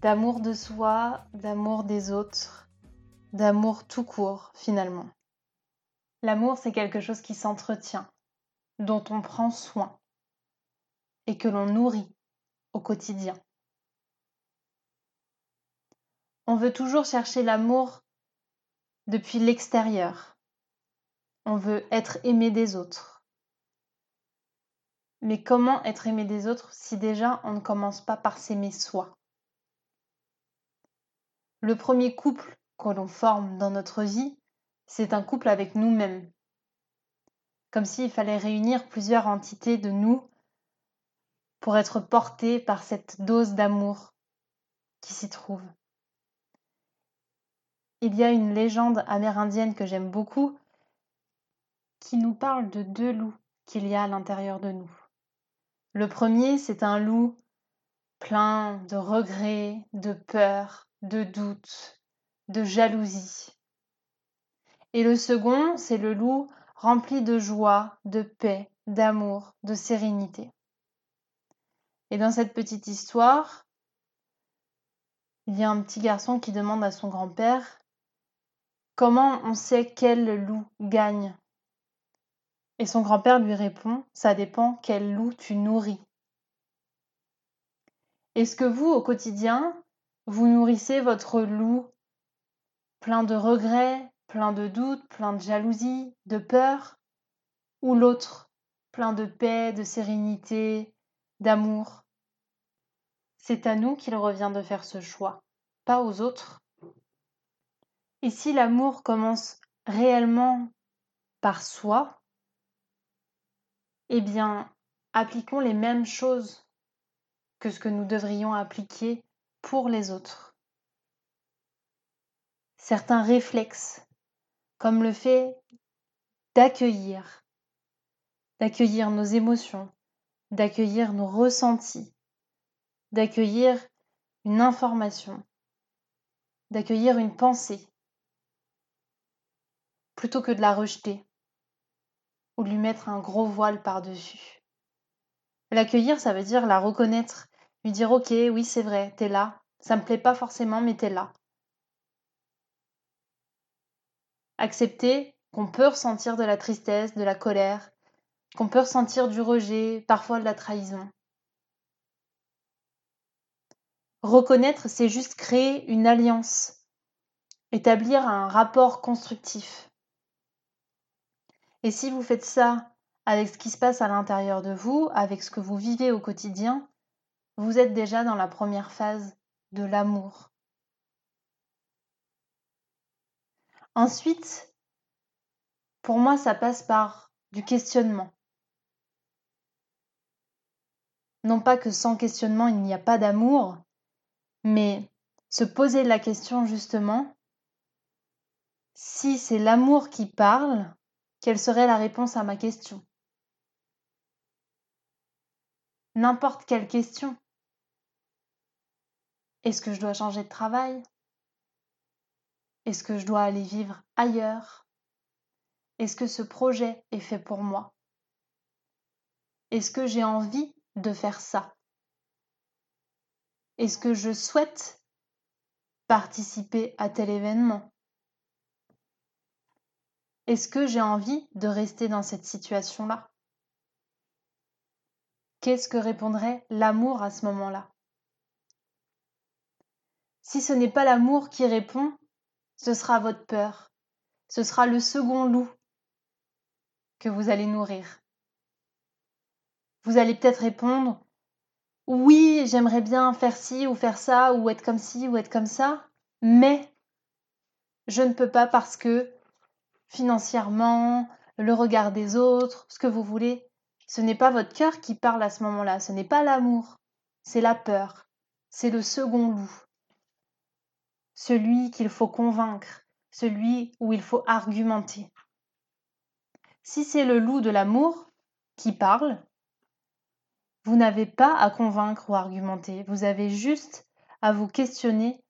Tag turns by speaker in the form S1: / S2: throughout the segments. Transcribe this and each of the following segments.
S1: d'amour de soi, d'amour des autres, d'amour tout court finalement. L'amour, c'est quelque chose qui s'entretient, dont on prend soin et que l'on nourrit au quotidien. On veut toujours chercher l'amour depuis l'extérieur. On veut être aimé des autres. Mais comment être aimé des autres si déjà on ne commence pas par s'aimer soi? Le premier couple que l'on forme dans notre vie, c'est un couple avec nous-mêmes. Comme s'il fallait réunir plusieurs entités de nous pour être portés par cette dose d'amour qui s'y trouve. Il y a une légende amérindienne que j'aime beaucoup qui nous parle de deux loups qu'il y a à l'intérieur de nous. Le premier, c'est un loup plein de regrets, de peur, de doute, de jalousie. Et le second, c'est le loup rempli de joie, de paix, d'amour, de sérénité. Et dans cette petite histoire, il y a un petit garçon qui demande à son grand-père comment on sait quel loup gagne? Et son grand-père lui répond, ça dépend quel loup tu nourris. Est-ce que vous, au quotidien, vous nourrissez votre loup plein de regrets, plein de doutes, plein de jalousie, de peur, ou l'autre plein de paix, de sérénité, d'amour. C'est à nous qu'il revient de faire ce choix, pas aux autres. Et si l'amour commence réellement par soi, eh bien, appliquons les mêmes choses que ce que nous devrions appliquer pour les autres. Certains réflexes, comme le fait d'accueillir, d'accueillir nos émotions, d'accueillir nos ressentis, d'accueillir une information, d'accueillir une pensée, plutôt que de la rejeter ou de lui mettre un gros voile par-dessus. L'accueillir, ça veut dire la reconnaître lui dire ok, oui, c'est vrai, t'es là. Ça me plaît pas forcément, mais t'es là. Accepter qu'on peut ressentir de la tristesse, de la colère, qu'on peut ressentir du rejet, parfois de la trahison. Reconnaître, c'est juste créer une alliance, établir un rapport constructif. Et si vous faites ça avec ce qui se passe à l'intérieur de vous, avec ce que vous vivez au quotidien, vous êtes déjà dans la première phase de l'amour. Ensuite, pour moi, ça passe par du questionnement. Non pas que sans questionnement, il n'y a pas d'amour, mais se poser la question justement, si c'est l'amour qui parle, quelle serait la réponse à ma question? N'importe quelle question. Est-ce que je dois changer de travail? Est-ce que je dois aller vivre ailleurs? Est-ce que ce projet est fait pour moi? Est-ce que j'ai envie de faire ça? Est-ce que je souhaite participer à tel événement? Est-ce que j'ai envie de rester dans cette situation-là? Qu'est-ce que répondrait l'amour à ce moment-là? Si ce n'est pas l'amour qui répond, ce sera votre peur. Ce sera le second loup que vous allez nourrir. Vous allez peut-être répondre Oui, j'aimerais bien faire ci ou faire ça, ou être comme ci ou être comme ça, mais je ne peux pas parce que financièrement, le regard des autres, ce que vous voulez, ce n'est pas votre cœur qui parle à ce moment-là, ce n'est pas l'amour, c'est la peur. c'est le second loup, celui qu'il faut convaincre, celui où il faut argumenter. Si c'est le loup de l'amour qui parle, vous n'avez pas à convaincre ou argumenter, vous avez juste à vous questionner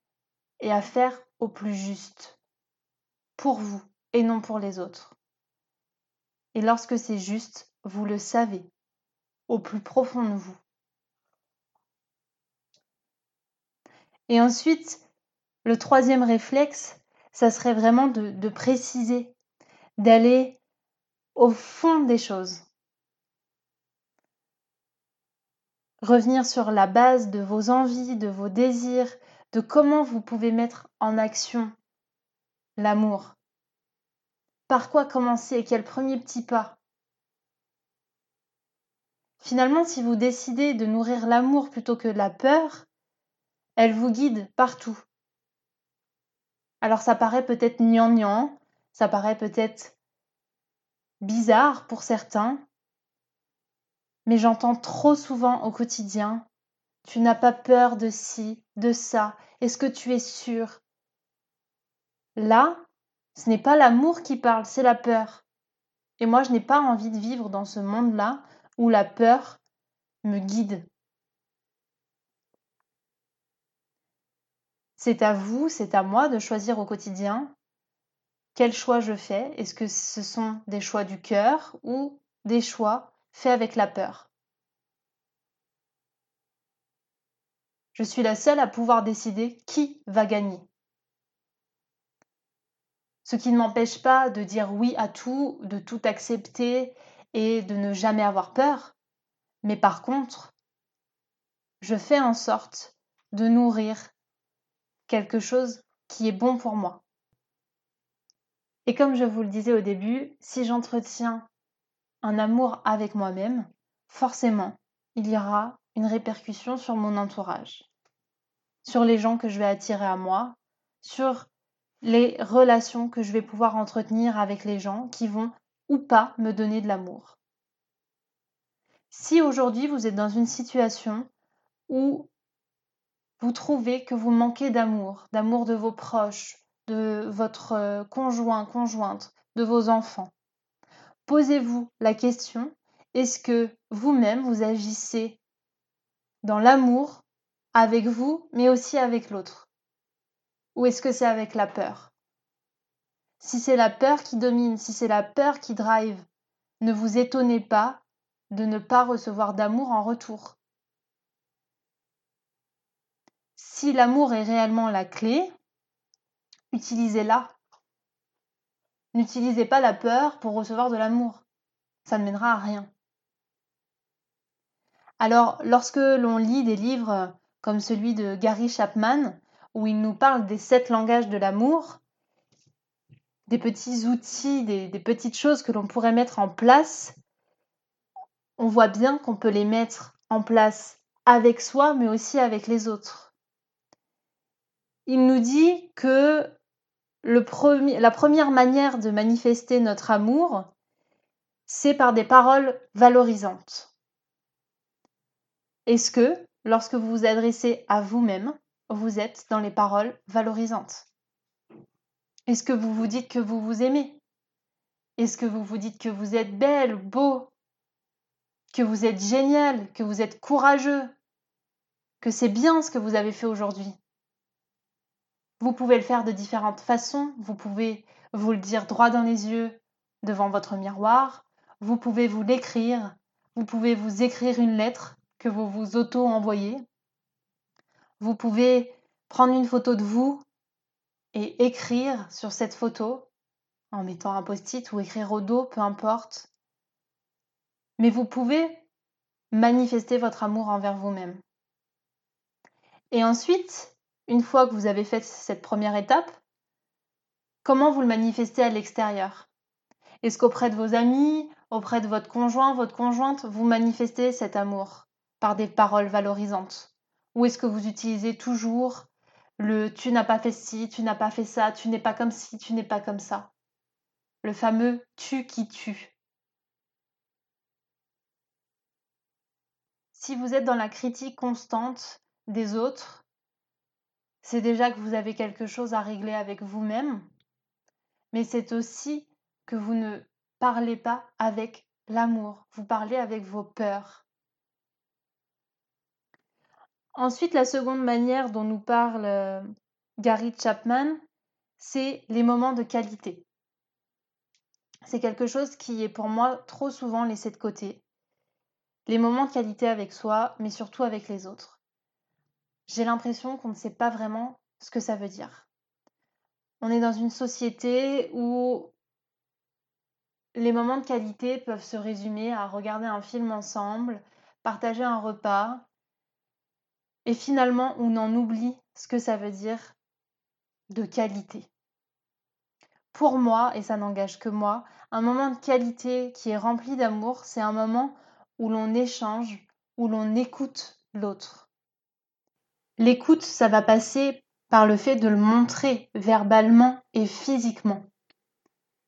S1: et à faire au plus juste, pour vous et non pour les autres. Et lorsque c'est juste, vous le savez, au plus profond de vous. Et ensuite, le troisième réflexe, ça serait vraiment de, préciser, d'aller au fond des choses. Revenir sur la base de vos envies, de vos désirs, de comment vous pouvez mettre en action l'amour. Par quoi commencer et quel premier petit pas? Finalement, si vous décidez de nourrir l'amour plutôt que la peur, elle vous guide partout. Alors ça paraît peut-être gnangnan, ça paraît peut-être bizarre pour certains, mais j'entends trop souvent au quotidien Tu n'as pas peur de ci, de ça, est-ce que tu es sûr? Là, ce n'est pas l'amour qui parle, c'est la peur. Et moi, je n'ai pas envie de vivre dans ce monde-là où la peur me guide. C'est à vous, c'est à moi de choisir au quotidien quel choix je fais. Est-ce que ce sont des choix du cœur ou des choix faits avec la peur? Je suis la seule à pouvoir décider qui va gagner. Ce qui ne m'empêche pas de dire oui à tout, de tout accepter et de ne jamais avoir peur. Mais par contre, je fais en sorte de nourrir quelque chose qui est bon pour moi. Et comme je vous le disais au début, si j'entretiens un amour avec moi-même, forcément, il y aura une répercussion sur mon entourage, sur les gens que je vais attirer à moi, sur les relations que je vais pouvoir entretenir avec les gens qui vont ou pas me donner de l'amour. Si aujourd'hui vous êtes dans une situation où trouvez que vous manquez d'amour, d'amour de vos proches, de votre euh, conjoint, conjointe, de vos enfants, posez-vous la question, est-ce que vous-même vous agissez dans l'amour avec vous, mais aussi avec l'autre? Ou est-ce que c'est avec la peur? Si c'est la peur qui domine, si c'est la peur qui drive, ne vous étonnez pas de ne pas recevoir d'amour en retour. Si l'amour est réellement la clé, utilisez-la. N'utilisez pas la peur pour recevoir de l'amour. Ça ne mènera à rien. Alors, lorsque l'on lit des livres comme celui de Gary Chapman, où il nous parle des sept langages de l'amour, des petits outils, des, petites choses que l'on pourrait mettre en place, on voit bien qu'on peut les mettre en place avec soi, mais aussi avec les autres. Il nous dit que la première manière de manifester notre amour, c'est par des paroles valorisantes. Est-ce que, lorsque vous vous adressez à vous-même, vous êtes dans les paroles valorisantes? Est-ce que vous vous dites que vous vous aimez? Est-ce que vous vous dites que vous êtes belle, beau, que vous êtes génial, que vous êtes courageux, que c'est bien ce que vous avez fait aujourd'hui? Vous pouvez le faire de différentes façons, vous pouvez vous le dire droit dans les yeux devant votre miroir, vous pouvez vous l'écrire, vous pouvez vous écrire une lettre que vous vous auto-envoyez, vous pouvez prendre une photo de vous et écrire sur cette photo en mettant un post-it ou écrire au dos, peu importe. Mais vous pouvez manifester votre amour envers vous-même. Et ensuite, une fois que vous avez fait cette première étape, comment vous le manifestez à l'extérieur? Est-ce qu'auprès de vos amis, auprès de votre conjoint, votre conjointe, vous manifestez cet amour par des paroles valorisantes? Ou est-ce que vous utilisez toujours le tu n'as pas fait ci, tu n'as pas fait ça, tu n'es pas comme ci, tu n'es pas comme ça Le fameux tu qui tue. Si vous êtes dans la critique constante des autres, c'est déjà que vous avez quelque chose à régler avec vous-même, mais c'est aussi que vous ne parlez pas avec l'amour, vous parlez avec vos peurs. Ensuite, la seconde manière dont nous parle euh, Gary Chapman, c'est les moments de qualité. C'est quelque chose qui est pour moi trop souvent laissé de côté. Les moments de qualité avec soi, mais surtout avec les autres. J'ai l'impression qu'on ne sait pas vraiment ce que ça veut dire. On est dans une société où les moments de qualité peuvent se résumer à regarder un film ensemble, partager un repas, et finalement on en oublie ce que ça veut dire de qualité. Pour moi, et ça n'engage que moi, un moment de qualité qui est rempli d'amour, c'est un moment où l'on échange, où l'on écoute l'autre. L'écoute, ça va passer par le fait de le montrer verbalement et physiquement,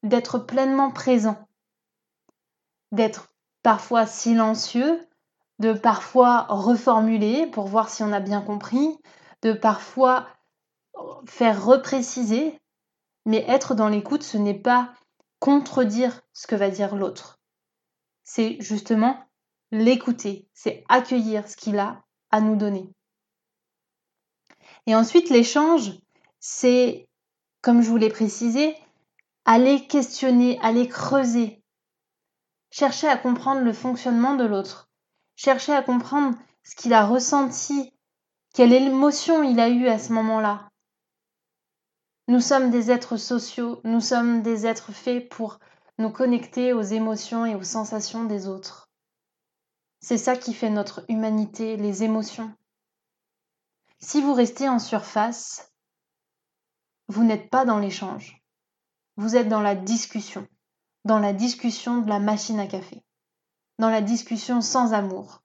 S1: d'être pleinement présent, d'être parfois silencieux, de parfois reformuler pour voir si on a bien compris, de parfois faire repréciser, mais être dans l'écoute, ce n'est pas contredire ce que va dire l'autre. C'est justement l'écouter, c'est accueillir ce qu'il a à nous donner. Et ensuite, l'échange, c'est, comme je vous l'ai précisé, aller questionner, aller creuser, chercher à comprendre le fonctionnement de l'autre, chercher à comprendre ce qu'il a ressenti, quelle émotion il a eue à ce moment-là, nous sommes des êtres sociaux, nous sommes des êtres faits pour nous connecter aux émotions et aux sensations des autres. C'est ça qui fait notre humanité, les émotions. Si vous restez en surface, vous n'êtes pas dans l'échange. Vous êtes dans la discussion, dans la discussion de la machine à café, dans la discussion sans amour.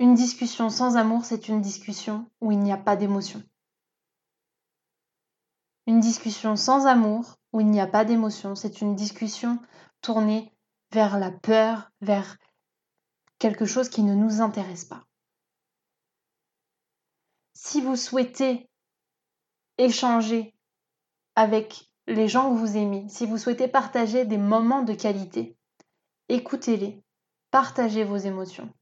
S1: Une discussion sans amour, c'est une discussion où il n'y a pas d'émotion. Une discussion sans amour, où il n'y a pas d'émotion, c'est une discussion tournée vers la peur, vers quelque chose qui ne nous intéresse pas. Si vous souhaitez échanger avec les gens que vous aimez, si vous souhaitez partager des moments de qualité, écoutez-les, partagez vos émotions.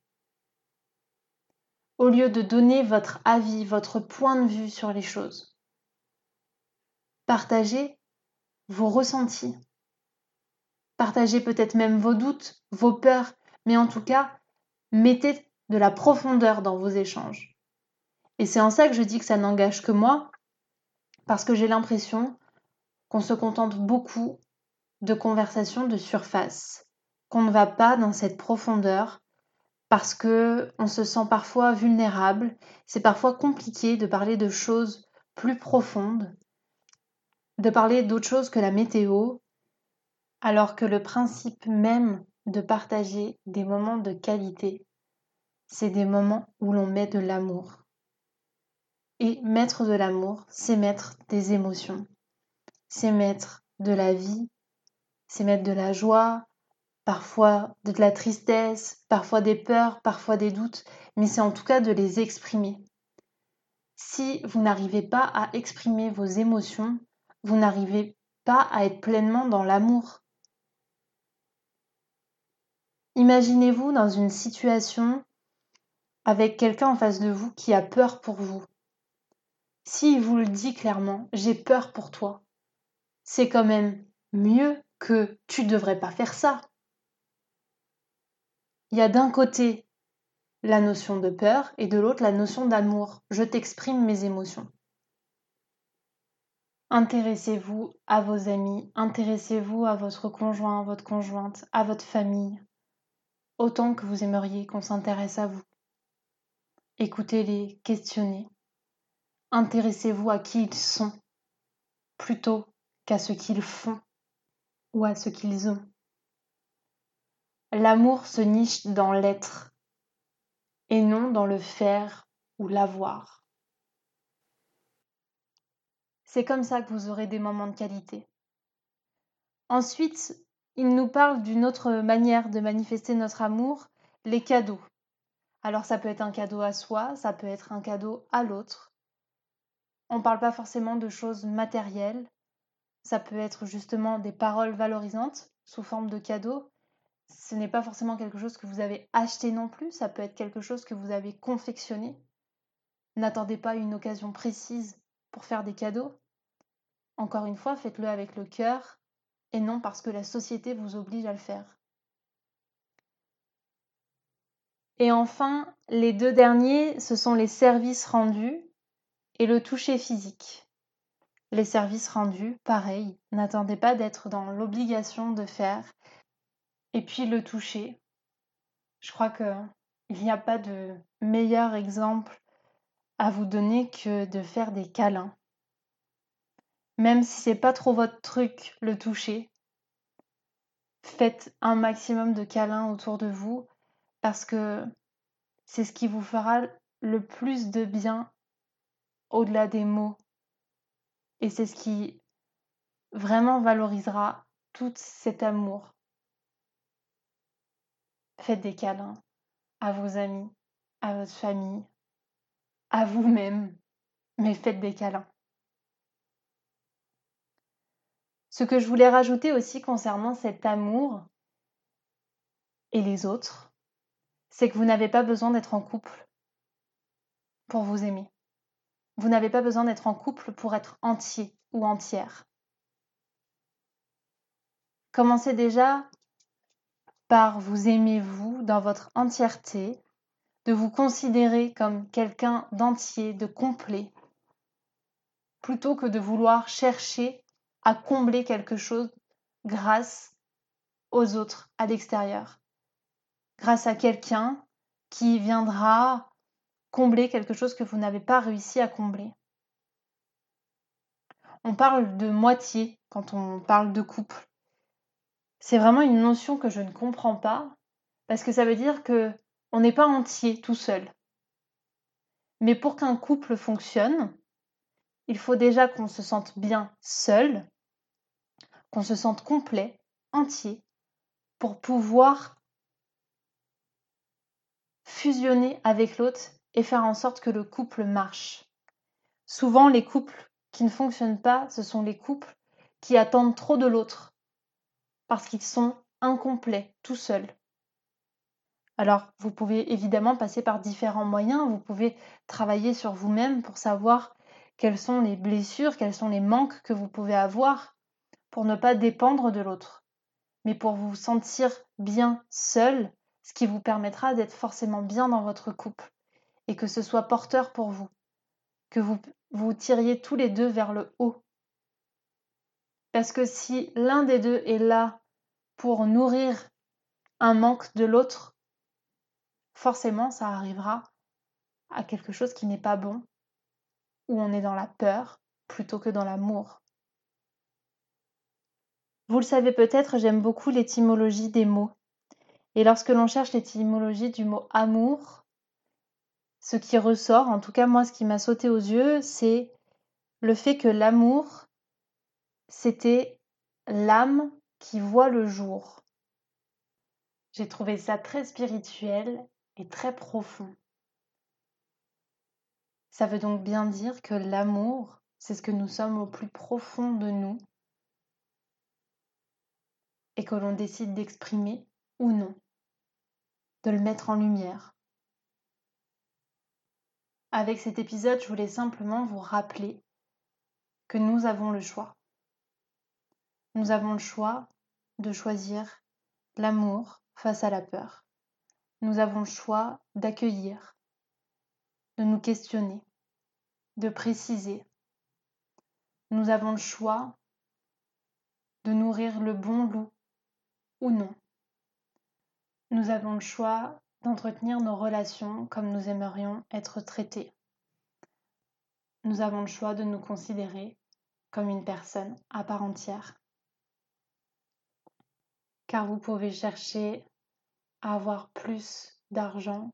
S1: Au lieu de donner votre avis, votre point de vue sur les choses, Partagez vos ressentis. Partagez peut-être même vos doutes, vos peurs, mais en tout cas, mettez de la profondeur dans vos échanges. Et c'est en ça que je dis que ça n'engage que moi, parce que j'ai l'impression qu'on se contente beaucoup de conversations de surface, qu'on ne va pas dans cette profondeur parce que on se sent parfois vulnérable, c'est parfois compliqué de parler de choses plus profondes de parler d'autre chose que la météo, alors que le principe même de partager des moments de qualité, c'est des moments où l'on met de l'amour. Et mettre de l'amour, c'est mettre des émotions, c'est mettre de la vie, c'est mettre de la joie, parfois de la tristesse, parfois des peurs, parfois des doutes, mais c'est en tout cas de les exprimer. Si vous n'arrivez pas à exprimer vos émotions, vous n'arrivez pas à être pleinement dans l'amour. Imaginez-vous dans une situation avec quelqu'un en face de vous qui a peur pour vous. S'il vous le dit clairement, j'ai peur pour toi, c'est quand même mieux que tu ne devrais pas faire ça. Il y a d'un côté la notion de peur et de l'autre la notion d'amour. Je t'exprime mes émotions. Intéressez-vous à vos amis, intéressez-vous à votre conjoint, votre conjointe, à votre famille, autant que vous aimeriez qu'on s'intéresse à vous. Écoutez-les, questionnez. Intéressez-vous à qui ils sont, plutôt qu'à ce qu'ils font ou à ce qu'ils ont. L'amour se niche dans l'être et non dans le faire ou l'avoir. C'est comme ça que vous aurez des moments de qualité. Ensuite, il nous parle d'une autre manière de manifester notre amour, les cadeaux. Alors ça peut être un cadeau à soi, ça peut être un cadeau à l'autre. On ne parle pas forcément de choses matérielles, ça peut être justement des paroles valorisantes sous forme de cadeaux. Ce n'est pas forcément quelque chose que vous avez acheté non plus, ça peut être quelque chose que vous avez confectionné. N'attendez pas une occasion précise pour faire des cadeaux. Encore une fois, faites-le avec le cœur et non parce que la société vous oblige à le faire. Et enfin, les deux derniers, ce sont les services rendus et le toucher physique. Les services rendus, pareil, n'attendez pas d'être dans l'obligation de faire. Et puis le toucher. Je crois qu'il n'y a pas de meilleur exemple à vous donner que de faire des câlins. Même si c'est pas trop votre truc, le toucher, faites un maximum de câlins autour de vous parce que c'est ce qui vous fera le plus de bien au-delà des mots. Et c'est ce qui vraiment valorisera tout cet amour. Faites des câlins à vos amis, à votre famille, à vous-même, mais faites des câlins. Ce que je voulais rajouter aussi concernant cet amour et les autres, c'est que vous n'avez pas besoin d'être en couple pour vous aimer. Vous n'avez pas besoin d'être en couple pour être entier ou entière. Commencez déjà par vous aimer vous dans votre entièreté, de vous considérer comme quelqu'un d'entier, de complet, plutôt que de vouloir chercher à combler quelque chose grâce aux autres à l'extérieur grâce à quelqu'un qui viendra combler quelque chose que vous n'avez pas réussi à combler. On parle de moitié quand on parle de couple. C'est vraiment une notion que je ne comprends pas parce que ça veut dire que on n'est pas entier tout seul. Mais pour qu'un couple fonctionne, il faut déjà qu'on se sente bien seul, qu'on se sente complet, entier, pour pouvoir fusionner avec l'autre et faire en sorte que le couple marche. Souvent, les couples qui ne fonctionnent pas, ce sont les couples qui attendent trop de l'autre, parce qu'ils sont incomplets, tout seuls. Alors, vous pouvez évidemment passer par différents moyens, vous pouvez travailler sur vous-même pour savoir quelles sont les blessures, quels sont les manques que vous pouvez avoir pour ne pas dépendre de l'autre. Mais pour vous sentir bien seul, ce qui vous permettra d'être forcément bien dans votre couple et que ce soit porteur pour vous, que vous vous tiriez tous les deux vers le haut. Parce que si l'un des deux est là pour nourrir un manque de l'autre, forcément ça arrivera à quelque chose qui n'est pas bon, où on est dans la peur plutôt que dans l'amour. Vous le savez peut-être, j'aime beaucoup l'étymologie des mots. Et lorsque l'on cherche l'étymologie du mot amour, ce qui ressort, en tout cas moi ce qui m'a sauté aux yeux, c'est le fait que l'amour, c'était l'âme qui voit le jour. J'ai trouvé ça très spirituel et très profond. Ça veut donc bien dire que l'amour, c'est ce que nous sommes au plus profond de nous et que l'on décide d'exprimer ou non de le mettre en lumière. Avec cet épisode, je voulais simplement vous rappeler que nous avons le choix. Nous avons le choix de choisir l'amour face à la peur. Nous avons le choix d'accueillir, de nous questionner, de préciser. Nous avons le choix de nourrir le bon loup ou non. Nous avons le choix d'entretenir nos relations comme nous aimerions être traités. Nous avons le choix de nous considérer comme une personne à part entière. Car vous pouvez chercher à avoir plus d'argent,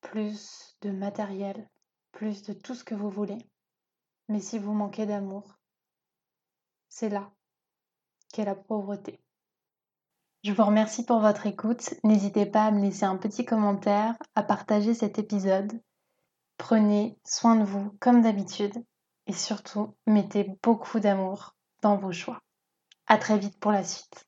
S1: plus de matériel, plus de tout ce que vous voulez. Mais si vous manquez d'amour, c'est là qu'est la pauvreté. Je vous remercie pour votre écoute. N'hésitez pas à me laisser un petit commentaire, à partager cet épisode. Prenez soin de vous comme d'habitude et surtout mettez beaucoup d'amour dans vos choix. À très vite pour la suite.